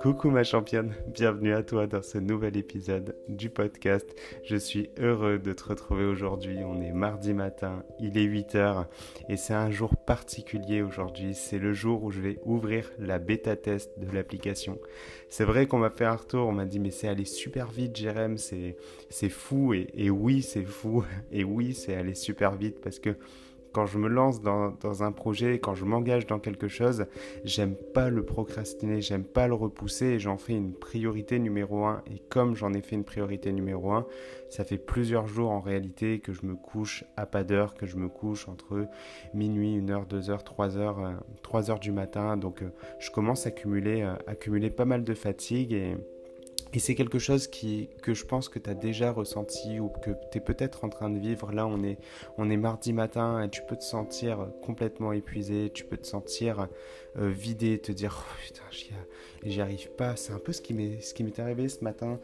Coucou ma championne, bienvenue à toi dans ce nouvel épisode du podcast. Je suis heureux de te retrouver aujourd'hui. On est mardi matin, il est 8h et c'est un jour particulier aujourd'hui. C'est le jour où je vais ouvrir la bêta test de l'application. C'est vrai qu'on m'a fait un retour, on m'a dit mais c'est allé super vite Jérém, c'est fou et, et oui c'est fou et oui c'est allé super vite parce que quand je me lance dans, un projet, quand je m'engage dans quelque chose, j'aime pas le procrastiner, j'aime pas le repousser et j'en fais une priorité numéro un. Et comme j'en ai fait une priorité numéro un, ça fait plusieurs jours en réalité que je me couche à pas d'heure, que je me couche entre minuit, 1h, 2h, 3h, 3h du matin. Donc euh, je commence à accumuler, euh, accumuler pas mal de fatigue et et c'est quelque chose que je pense que tu as déjà ressenti ou que tu es peut-être en train de vivre. Là, on est, on est mardi matin et tu peux te sentir complètement épuisé, tu peux te sentir euh, vidé, te dire oh, putain, j'y arrive pas. C'est un peu ce qui m'est arrivé ce matin.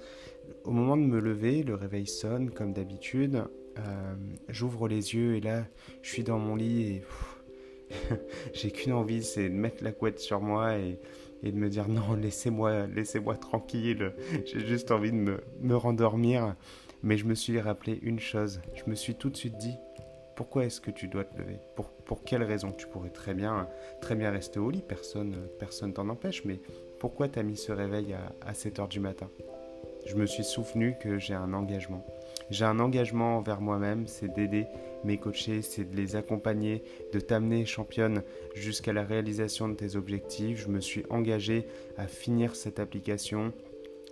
Au moment de me lever, le réveil sonne comme d'habitude. Euh, j'ouvre les yeux et là, je suis dans mon lit et j'ai qu'une envie, c'est de mettre la couette sur moi et et de me dire non, laissez-moi laissez-moi tranquille, j'ai juste envie de me, me rendormir. Mais je me suis rappelé une chose, je me suis tout de suite dit, pourquoi est-ce que tu dois te lever? Pour, pour quelle raison? Tu pourrais très bien, très bien rester au lit, personne personne t'en empêche, mais pourquoi tu as mis ce réveil à, à 7 heures du matin? Je me suis souvenu que j'ai un engagement. J'ai un engagement envers moi-même, c'est d'aider mes coachés, c'est de les accompagner, de t'amener championne jusqu'à la réalisation de tes objectifs. Je me suis engagé à finir cette application.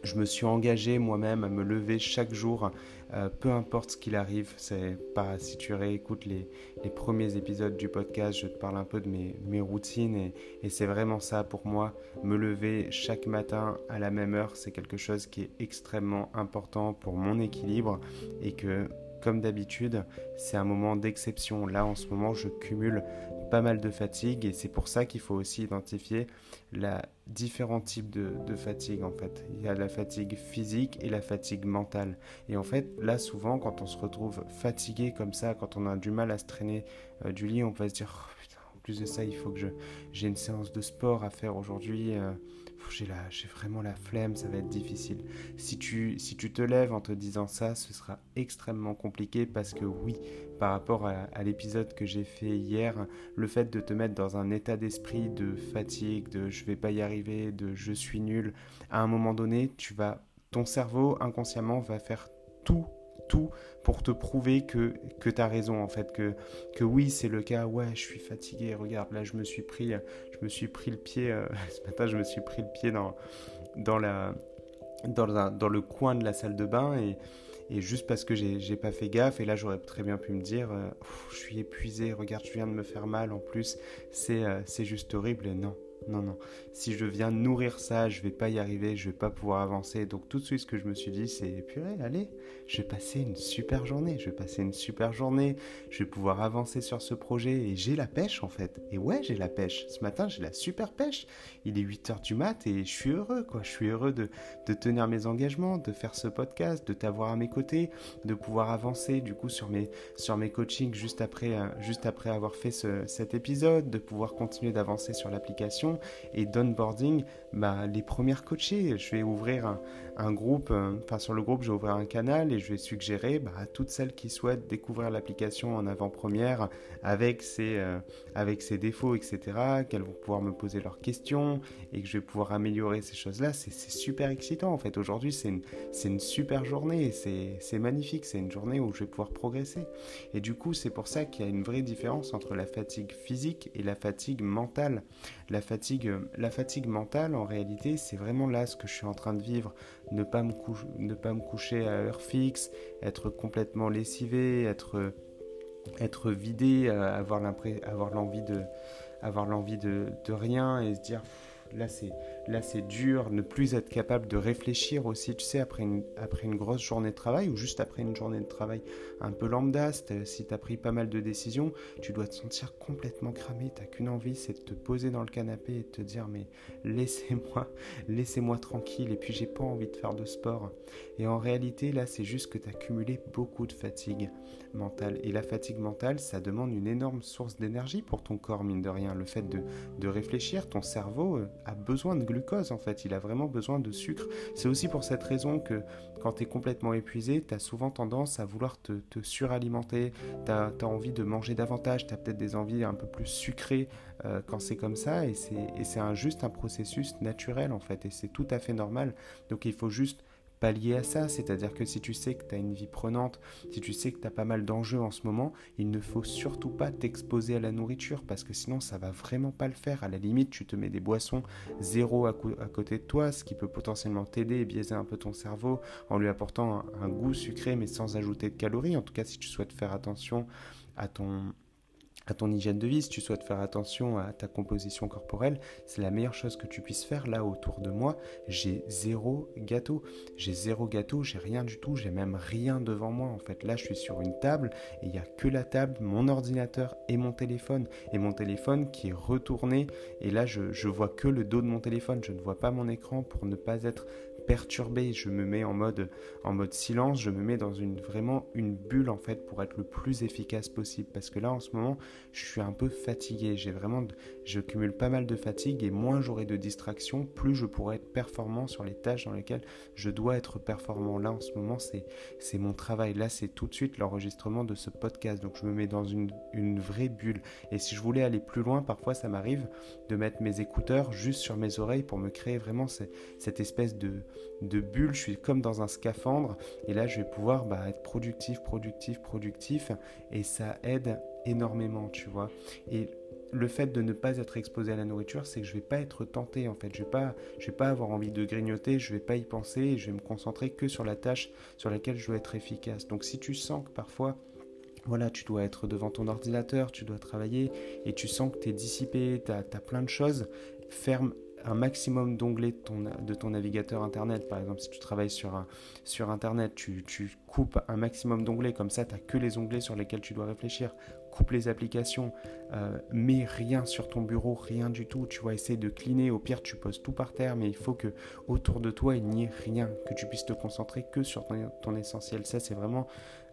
Je me suis engagé moi-même à me lever chaque jour, euh, peu importe ce qu'il arrive. C'est pas si tu réécoutes les, les, premiers épisodes du podcast, je te parle un peu de mes, mes routines et, et c'est vraiment ça pour moi. Me lever chaque matin à la même heure, c'est quelque chose qui est extrêmement important pour mon équilibre et que comme d'habitude, c'est un moment d'exception. Là, en ce moment, je cumule pas mal de fatigue et c'est pour ça qu'il faut aussi identifier la différents types de, fatigue en fait. Il y a la fatigue physique et la fatigue mentale. Et en fait, là souvent, quand on se retrouve fatigué comme ça, quand on a du mal à se traîner euh, du lit, on va se dire oh, putain, en plus de ça, il faut que je j'ai une séance de sport à faire aujourd'hui. Euh, j'ai vraiment la flemme, ça va être difficile. Si tu, si tu te lèves en te disant ça, ce sera extrêmement compliqué parce que oui, par rapport à, l'épisode que j'ai fait hier, le fait de te mettre dans un état d'esprit de fatigue, de je vais pas y arriver, de je suis nul, à un moment donné, tu vas, ton cerveau inconsciemment va faire tout tout pour te prouver que, que tu as raison en fait, que, oui c'est le cas, ouais je suis fatigué, regarde là je me suis pris, je me suis pris le pied, euh, ce matin je me suis pris le pied dans, dans, la, dans, le coin de la salle de bain et, et juste parce que j'ai pas fait gaffe, et là j'aurais très bien pu me dire, euh, je suis épuisé, regarde, je viens de me faire mal en plus, c'est euh, c'est juste horrible. Non, non, non. Si je viens nourrir ça, je vais pas y arriver, je vais pas pouvoir avancer. Donc tout de suite, ce que je me suis dit, c'est purée, allez, je vais passer une super journée. Je vais passer une super journée. Je vais pouvoir avancer sur ce projet et j'ai la pêche en fait. Et ouais, j'ai la pêche. Ce matin, j'ai la super pêche. Il est 8 heures du mat et je suis heureux, quoi. Je suis heureux de, tenir mes engagements, de faire ce podcast, de t'avoir à mes côtés, de pouvoir avancer du coup sur mes, sur mes coachings juste après, euh, avoir fait ce, cet épisode, de pouvoir continuer d'avancer sur l'application et d'onboarding, bah, les premières coachées. Je vais ouvrir un, groupe, euh, enfin sur le groupe, je vais ouvrir un canal et je vais suggérer bah, à toutes celles qui souhaitent découvrir l'application en avant-première avec ses, euh, avec ses défauts, etc., qu'elles vont pouvoir me poser leurs questions et que je vais pouvoir améliorer ces choses-là. C'est super excitant en fait. Aujourd'hui, c'est une, une super journée, c'est magnifique, c'est une journée où je vais pouvoir progresser. Et du coup, c'est pour ça qu'il y a une vraie différence entre la fatigue physique et la fatigue mentale. La fatigue la fatigue mentale, en réalité, c'est vraiment là ce que je suis en train de vivre. Ne pas me, coucher à heure fixe, être complètement lessivé, être, être vidé, euh, avoir l'envie de, avoir l'envie de, de rien et se dire là c'est là c'est dur, ne plus être capable de réfléchir aussi, tu sais, après une, grosse journée de travail ou juste après une journée de travail un peu lambda, si tu as pris pas mal de décisions, tu dois te sentir complètement cramé, tu qu'une envie, c'est de te poser dans le canapé et de te dire mais laissez-moi, laissez-moi tranquille et puis j'ai pas envie de faire de sport. Et en réalité, là c'est juste que tu as cumulé beaucoup de fatigue mentale. Et la fatigue mentale, ça demande une énorme source d'énergie pour ton corps, mine de rien. Le fait de, de réfléchir, ton cerveau euh, a besoin de en fait, il a vraiment besoin de sucre. C'est aussi pour cette raison que quand tu es complètement épuisé, tu souvent tendance à vouloir te, suralimenter, tu as, envie de manger davantage, tu peut-être des envies un peu plus sucrées euh, quand c'est comme ça, et c'est juste un processus naturel en fait, et c'est tout à fait normal. Donc il faut juste pallier à ça, c'est-à-dire que si tu sais que tu as une vie prenante, si tu sais que tu as pas mal d'enjeux en ce moment, il ne faut surtout pas t'exposer à la nourriture parce que sinon ça va vraiment pas le faire. À la limite, tu te mets des boissons zéro à, côté de toi, ce qui peut potentiellement t'aider et biaiser un peu ton cerveau en lui apportant un goût sucré mais sans ajouter de calories. En tout cas, si tu souhaites faire attention à ton à ton hygiène de vie, si tu souhaites faire attention à ta composition corporelle, c'est la meilleure chose que tu puisses faire. Là, autour de moi, j'ai zéro gâteau. J'ai zéro gâteau, j'ai rien du tout, j'ai même rien devant moi. En fait, là, je suis sur une table et il n'y a que la table, mon ordinateur et mon téléphone. Et mon téléphone qui est retourné. Et là, je, je vois que le dos de mon téléphone. Je ne vois pas mon écran pour ne pas être perturbé, je me mets en mode, en mode silence, je me mets dans une vraiment une bulle en fait pour être le plus efficace possible. Parce que là en ce moment, je suis un peu fatigué. J'ai vraiment, je cumule pas mal de fatigue et moins j'aurai de distractions, plus je pourrai être performant sur les tâches dans lesquelles je dois être performant. Là en ce moment, c'est mon travail. Là, c'est tout de suite l'enregistrement de ce podcast. Donc je me mets dans une, une vraie bulle. Et si je voulais aller plus loin, parfois ça m'arrive de mettre mes écouteurs juste sur mes oreilles pour me créer vraiment cette espèce de de bulle, je suis comme dans un scaphandre et là je vais pouvoir bah, être productif, productif, productif et ça aide énormément, tu vois. Et le fait de ne pas être exposé à la nourriture, c'est que je vais pas être tenté en fait. Je vais vais pas avoir envie de grignoter, je vais pas y penser je vais me concentrer que sur la tâche sur laquelle je dois être efficace. Donc si tu sens que parfois voilà, tu dois être devant ton ordinateur, tu dois travailler et tu sens que tu es dissipé, tu as, plein de choses, ferme un maximum d'onglets de ton, navigateur Internet. Par exemple, si tu travailles sur, sur Internet, tu, tu coupes un maximum d'onglets, comme ça, tu n'as que les onglets sur lesquels tu dois réfléchir. Coupe les applications, euh, mets rien sur ton bureau, rien du tout. Tu vas essayer de cleaner. Au pire, tu poses tout par terre, mais il faut que autour de toi, il n'y ait rien, que tu puisses te concentrer que sur ton essentiel. Ça, c'est vraiment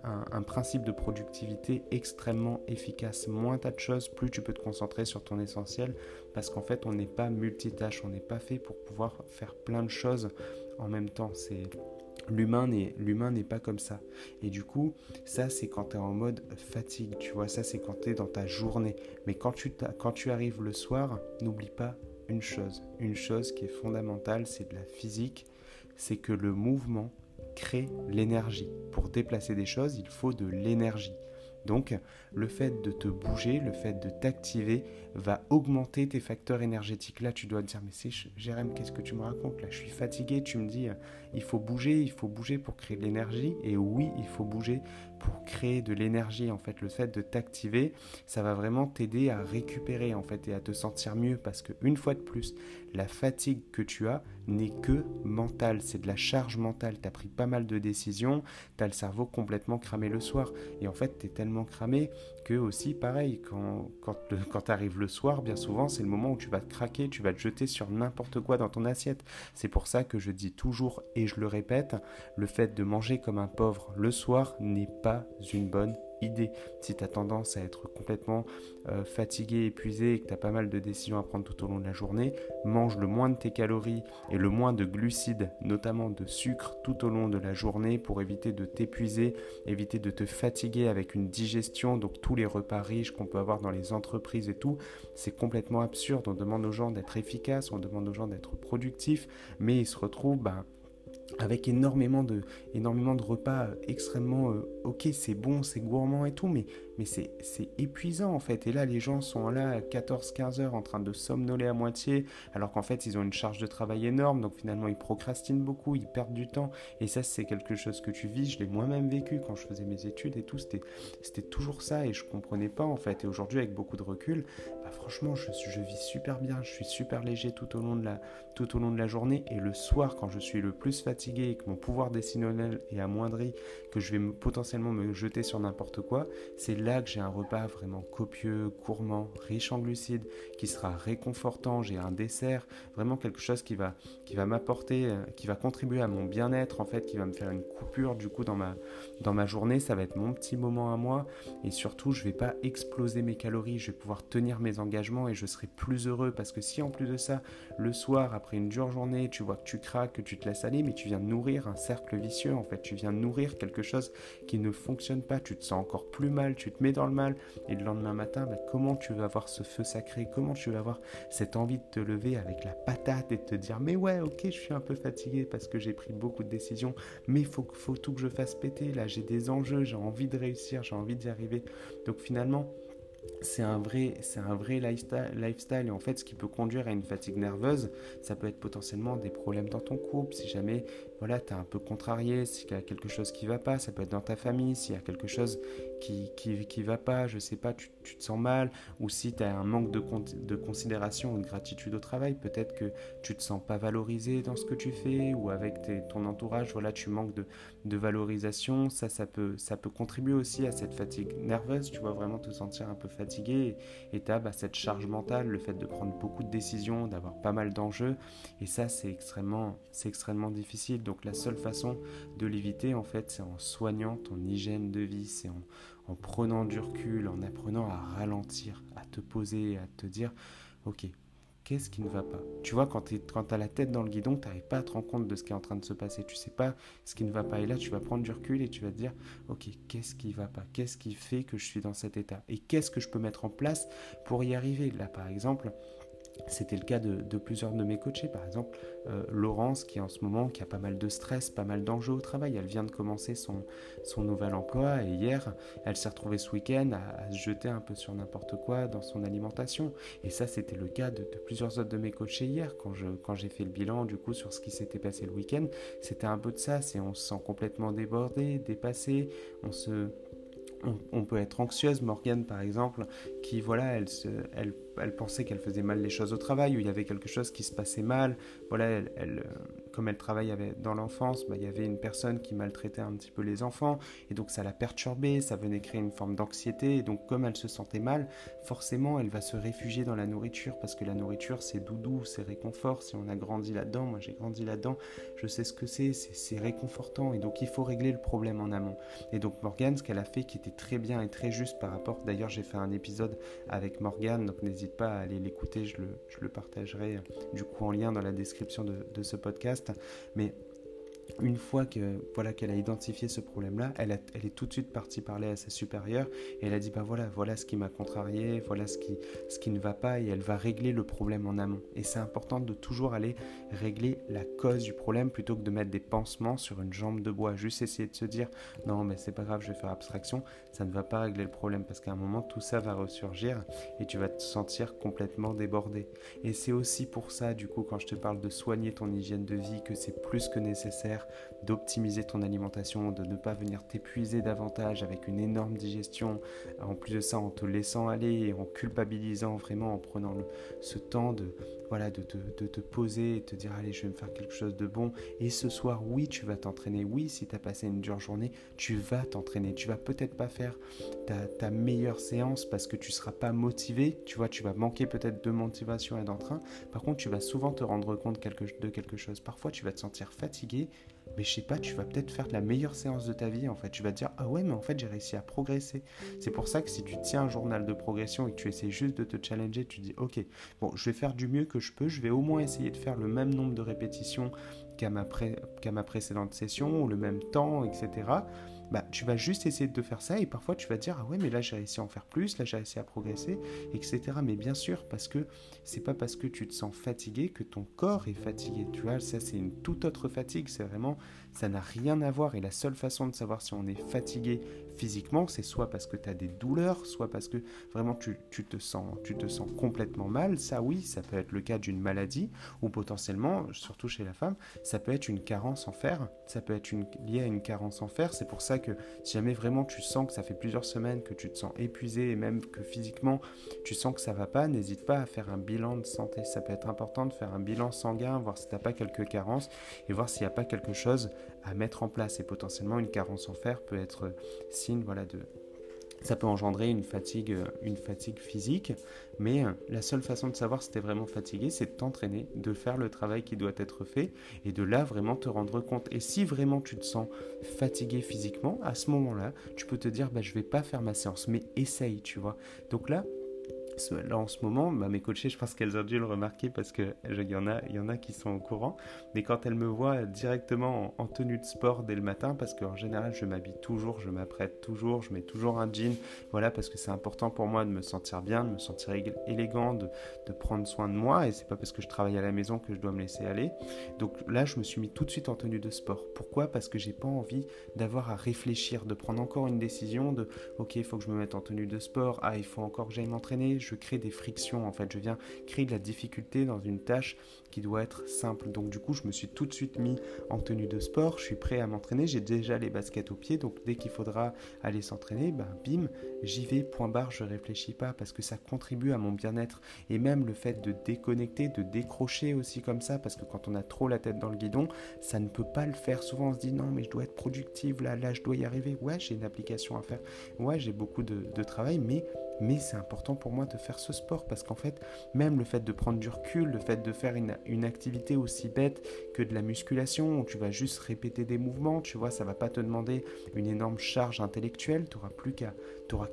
un, principe de productivité extrêmement efficace. Moins tu as de choses, plus tu peux te concentrer sur ton essentiel, parce qu'en fait, on n'est pas multitâche, on n'est pas fait pour pouvoir faire plein de choses en même temps. C'est L'humain n'est, l'humain n'est pas comme ça. Et du coup, ça, c'est quand tu es en mode fatigue, tu vois. Ça, c'est quand tu es dans ta journée. Mais quand tu, quand tu arrives le soir, n'oublie pas une chose. Une chose qui est fondamentale, c'est de la physique. C'est que le mouvement crée l'énergie. Pour déplacer des choses, il faut de l'énergie. Donc, le fait de te bouger, le fait de t'activer va augmenter tes facteurs énergétiques. Là, tu dois te dire, mais c'est Jérém, qu'est-ce que tu me racontes? Là, je suis fatigué. Tu me dis, euh, il faut bouger, il faut bouger pour créer de l'énergie. Et oui, il faut bouger pour créer de l'énergie. En fait, le fait de t'activer, ça va vraiment t'aider à récupérer en fait et à te sentir mieux parce que une fois de plus, la fatigue que tu as n'est que mentale, c'est de la charge mentale. Tu as pris pas mal de décisions, tu as le cerveau complètement cramé le soir et en fait, tu es tellement cramé que aussi pareil quand quand, tu le soir, bien souvent, c'est le moment où tu vas te craquer, tu vas te jeter sur n'importe quoi dans ton assiette. C'est pour ça que je dis toujours et je le répète, le fait de manger comme un pauvre le soir n'est pas une bonne idée. Si tu as tendance à être complètement euh, fatigué, épuisé et que tu as pas mal de décisions à prendre tout au long de la journée, mange le moins de tes calories et le moins de glucides, notamment de sucre, tout au long de la journée pour éviter de t'épuiser, éviter de te fatiguer avec une digestion. Donc tous les repas riches qu'on peut avoir dans les entreprises et tout, c'est complètement absurde. On demande aux gens d'être efficaces, on demande aux gens d'être productifs, mais ils se retrouvent... Ben, avec énormément de, repas extrêmement euh, ok c'est bon c'est gourmand et tout mais mais c'est épuisant en fait. Et là, les gens sont là à 14-15 heures en train de somnoler à moitié, alors qu'en fait, ils ont une charge de travail énorme, donc finalement, ils procrastinent beaucoup, ils perdent du temps. Et ça, c'est quelque chose que tu vis. Je l'ai moi-même vécu quand je faisais mes études et tout. C'était toujours ça et je comprenais pas en fait. Et aujourd'hui, avec beaucoup de recul, franchement, je, vis super bien, je suis super léger tout au long de la, journée. Et le soir, quand je suis le plus fatigué et que mon pouvoir décisionnel est amoindri, que je vais potentiellement me jeter sur n'importe quoi, c'est là que j'ai un repas vraiment copieux, gourmand, riche en glucides, qui sera réconfortant. J'ai un dessert, vraiment quelque chose qui va, m'apporter, euh, qui va contribuer à mon bien-être, en fait, qui va me faire une coupure du coup dans ma, dans ma journée. Ça va être mon petit moment à moi. Et surtout, je vais pas exploser mes calories. Je vais pouvoir tenir mes et je serai plus heureux parce que si en plus de ça, le soir, après une dure journée, tu vois que tu craques, que tu te laisses aller, mais tu viens nourrir un cercle vicieux, en fait. Tu viens nourrir quelque chose qui ne fonctionne pas. Tu te sens encore plus mal, tu te mets dans le mal. Et le lendemain matin, bah, comment tu vas avoir ce feu sacré? Comment tu vas avoir cette envie de te lever avec la patate et de te dire Mais ouais, ok, je suis un peu fatigué parce que j'ai pris beaucoup de décisions, mais faut, faut tout que je fasse péter. Là, j'ai des enjeux, j'ai envie de réussir, j'ai envie d'y arriver. Donc finalement, c'est un vrai, lifestyle. Et en fait, ce qui peut conduire à une fatigue nerveuse, ça peut être potentiellement des problèmes dans ton couple. Si jamais, voilà, tu es un peu contrarié, s'il y a quelque chose qui va pas, ça peut être dans ta famille. S'il y a quelque chose qui, qui, qui va pas, je sais pas, tu, tu te sens mal. Ou si tu as un manque de, de considération ou de gratitude au travail, peut-être que tu te sens pas valorisé dans ce que tu fais ou avec ton entourage, voilà, tu manques de, de valorisation. Ça, ça peut, ça peut contribuer aussi à cette fatigue nerveuse. Tu vois, vraiment te sentir un peu fatigué et tu as bah, cette charge mentale, le fait de prendre beaucoup de décisions, d'avoir pas mal d'enjeux et ça c'est extrêmement, extrêmement difficile. Donc la seule façon de l'éviter en fait c'est en soignant ton hygiène de vie, c'est en, en prenant du recul, en apprenant à ralentir, à te poser, à te dire ok qu'est-ce qui ne va pas? Tu vois, quand tu as la tête dans le guidon, tu n'arrives pas à te rendre compte de ce qui est en train de se passer. Tu sais pas ce qui ne va pas. Et là, tu vas prendre du recul et tu vas te dire, ok, qu'est-ce qui ne va pas? Qu'est-ce qui fait que je suis dans cet état? Et qu'est-ce que je peux mettre en place pour y arriver? Là, par exemple, c'était le cas de, plusieurs de mes coachés, par exemple euh, Laurence qui en ce moment qui a pas mal de stress, pas mal d'enjeux au travail. Elle vient de commencer son, son nouvel emploi et hier, elle s'est retrouvée ce week-end à, se jeter un peu sur n'importe quoi dans son alimentation. Et ça, c'était le cas de, plusieurs autres de mes coachés hier quand je quand j'ai fait le bilan du coup sur ce qui s'était passé le week-end. C'était un peu de ça, c'est on se sent complètement débordé, dépassé, on se on, peut être anxieuse, Morgane par exemple, qui voilà, elle, se, elle, pensait qu'elle faisait mal les choses au travail, ou il y avait quelque chose qui se passait mal. Voilà, elle, elle comme elle travaille dans l'enfance, bah, il y avait une personne qui maltraitait un petit peu les enfants, et donc ça l'a perturbée, ça venait créer une forme d'anxiété, et donc comme elle se sentait mal, forcément elle va se réfugier dans la nourriture, parce que la nourriture c'est doudou, c'est réconfort, si on a grandi là-dedans, moi j'ai grandi là-dedans, je sais ce que c'est, c'est réconfortant, et donc il faut régler le problème en amont. Et donc Morgane, ce qu'elle a fait qui était très bien et très juste par rapport, d'ailleurs j'ai fait un épisode avec Morgane, donc n'hésite pas à aller l'écouter, je le, partagerai du coup en lien dans la description de, de ce podcast. Mais une fois que voilà qu'elle a identifié ce problème-là, elle, est tout de suite partie parler à sa supérieure et elle a dit bah voilà voilà ce qui m'a contrarié, voilà ce qui ce qui ne va pas et elle va régler le problème en amont. Et c'est important de toujours aller régler la cause du problème plutôt que de mettre des pansements sur une jambe de bois. Juste essayer de se dire non mais c'est pas grave, je vais faire abstraction, ça ne va pas régler le problème parce qu'à un moment tout ça va ressurgir et tu vas te sentir complètement débordé. Et c'est aussi pour ça du coup quand je te parle de soigner ton hygiène de vie que c'est plus que nécessaire d'optimiser ton alimentation, de ne pas venir t'épuiser davantage avec une énorme digestion, en plus de ça en te laissant aller et en culpabilisant vraiment, en prenant ce temps de, voilà, de, te poser et te dire allez je vais me faire quelque chose de bon. Et ce soir oui tu vas t'entraîner, oui si tu as passé une dure journée tu vas t'entraîner, tu vas peut-être pas faire ta, meilleure séance parce que tu seras pas motivé, tu vois tu vas manquer peut-être de motivation et d'entrain, par contre tu vas souvent te rendre compte de quelque chose, parfois tu vas te sentir fatigué mais je sais pas, tu vas peut-être faire la meilleure séance de ta vie en fait. Tu vas te dire ah ouais, mais en fait j'ai réussi à progresser. C'est pour ça que si tu tiens un journal de progression et que tu essaies juste de te challenger, tu dis ok, bon, je vais faire du mieux que je peux, je vais au moins essayer de faire le même nombre de répétitions qu'à ma, qu'à ma précédente session ou le même temps, etc bah, tu vas juste essayer de faire ça et parfois tu vas dire ah ouais mais là j'ai réussi à en faire plus, là j'ai réussi à progresser, etc. Mais bien sûr parce que c'est pas parce que tu te sens fatigué que ton corps est fatigué. Tu vois, ça c'est une toute autre fatigue. C'est vraiment ça n'a rien à voir et la seule façon de savoir si on est fatigué physiquement, c'est soit parce que tu as des douleurs, soit parce que vraiment tu, te sens, tu te sens complètement mal. Ça, oui, ça peut être le cas d'une maladie ou potentiellement, surtout chez la femme, ça peut être une carence en fer. Ça peut être une, lié à une carence en fer. C'est pour ça que si jamais vraiment tu sens que ça fait plusieurs semaines que tu te sens épuisé et même que physiquement tu sens que ça va pas, n'hésite pas à faire un bilan de santé. Ça peut être important de faire un bilan sanguin, voir si tu n'as pas quelques carences et voir s'il n'y a pas quelque chose à mettre en place. Et potentiellement une carence en fer peut être signe voilà, de, ça peut engendrer une fatigue, euh, une fatigue physique, mais euh, la seule façon de savoir si tu es vraiment fatigué, c'est de t'entraîner, de faire le travail qui doit être fait et de là vraiment te rendre compte. Et si vraiment tu te sens fatigué physiquement, à ce moment-là, tu peux te dire bah, je vais pas faire ma séance, mais essaye, tu vois. Donc là, Là, en ce moment, bah, mes coachés, je pense qu'elles ont dû le remarquer parce qu'il y, en a, y en a qui sont au courant. Mais quand elles me voient directement en, tenue de sport dès le matin, parce qu'en général, je m'habille toujours, je m'apprête toujours, je mets toujours un jean. Voilà, parce que c'est important pour moi de me sentir bien, de me sentir élégant, de, de prendre soin de moi. Et c'est pas parce que je travaille à la maison que je dois me laisser aller. Donc là, je me suis mis tout de suite en tenue de sport. Pourquoi? Parce que j'ai pas envie d'avoir à réfléchir, de prendre encore une décision de OK, il faut que je me mette en tenue de sport. Ah, il faut encore que j'aille m'entraîner je crée des frictions en fait, je viens créer de la difficulté dans une tâche qui doit être simple. Donc du coup, je me suis tout de suite mis en tenue de sport, je suis prêt à m'entraîner, j'ai déjà les baskets au pied, donc dès qu'il faudra aller s'entraîner, ben bim, j'y vais, point barre, je réfléchis pas parce que ça contribue à mon bien-être et même le fait de déconnecter, de décrocher aussi comme ça parce que quand on a trop la tête dans le guidon, ça ne peut pas le faire. Souvent on se dit non mais je dois être productive là, là je dois y arriver. Ouais, j'ai une application à faire. Ouais, j'ai beaucoup de travail, mais mais c'est important pour moi de faire ce sport parce qu'en fait, même le fait de prendre du recul, le fait de faire une, activité aussi bête que de la musculation où tu vas juste répéter des mouvements, tu vois, ça va pas te demander une énorme charge intellectuelle, tu n'auras plus qu'à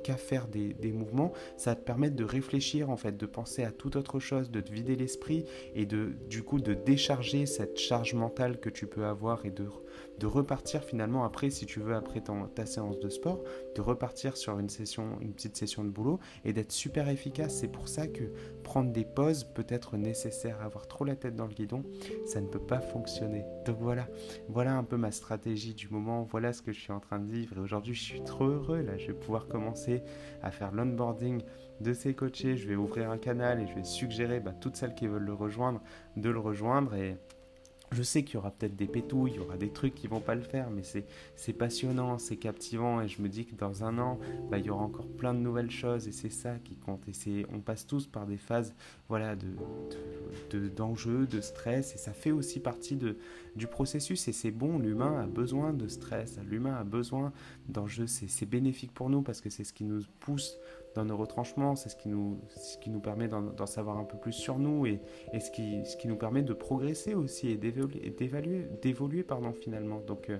qu'à faire des, des, mouvements, ça va te permettre de réfléchir en fait, de penser à toute autre chose, de te vider l'esprit et de du coup de décharger cette charge mentale que tu peux avoir et de de repartir finalement après, si tu veux, après ta séance de sport, de repartir sur une session, une petite session de boulot et d'être super efficace. C'est pour ça que prendre des pauses peut être nécessaire. Avoir trop la tête dans le guidon, ça ne peut pas fonctionner. Donc voilà, voilà un peu ma stratégie du moment. Voilà ce que je suis en train de vivre. Et aujourd'hui, je suis trop heureux. Là, je vais pouvoir commencer à faire l'onboarding de ces coachés. Je vais ouvrir un canal et je vais suggérer bah, toutes celles qui veulent le rejoindre de le rejoindre et je sais qu'il y aura peut-être des pétouilles, il y aura des trucs qui vont pas le faire, mais c'est passionnant, c'est captivant, et je me dis que dans un an, bah, il y aura encore plein de nouvelles choses, et c'est ça qui compte. Et on passe tous par des phases voilà, d'enjeux, de, de, stress, et ça fait aussi partie de, du processus, et c'est bon, l'humain a besoin de stress, l'humain a besoin d'enjeux, c'est bénéfique pour nous, parce que c'est ce qui nous pousse dans nos retranchements, c'est ce qui nous, ce qui nous permet d'en savoir un peu plus sur nous et, et, ce, qui, ce qui nous permet de progresser aussi et d'évoluer finalement. Donc euh,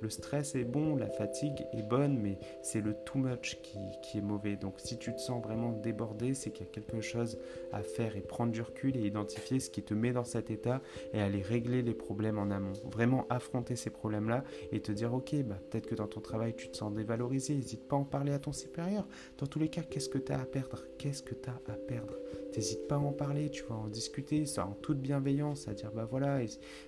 le stress est bon, la fatigue est bonne, mais c'est le too much qui, qui, est mauvais. Donc si tu te sens vraiment débordé, c'est qu'il y a quelque chose à faire et prendre du recul et identifier ce qui te met dans cet état et aller régler les problèmes en amont. Vraiment affronter ces problèmes-là et te dire ok, bah, peut-être que dans ton travail tu te sens dévalorisé, n'hésite pas à en parler à ton supérieur. Dans tous les cas, qu'est-ce que tu as à perdre? Qu'est-ce que tu as à perdre? N'hésite pas à en parler, tu vas en discuter, ça en toute bienveillance, à dire bah voilà,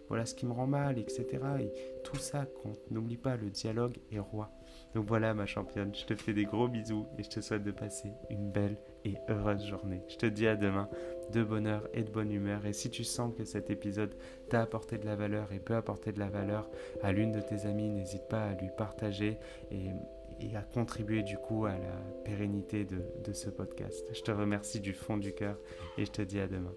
voilà ce qui me rend mal, etc. Et tout ça compte. N'oublie pas, le dialogue est roi. Donc voilà ma championne, je te fais des gros bisous et je te souhaite de passer une belle et heureuse journée. Je te dis à demain de bonheur et de bonne humeur. Et si tu sens que cet épisode t'a apporté de la valeur et peut apporter de la valeur à l'une de tes amies, n'hésite pas à lui partager et et à contribuer du coup à la pérennité de, ce podcast. Je te remercie du fond du cœur et je te dis à demain.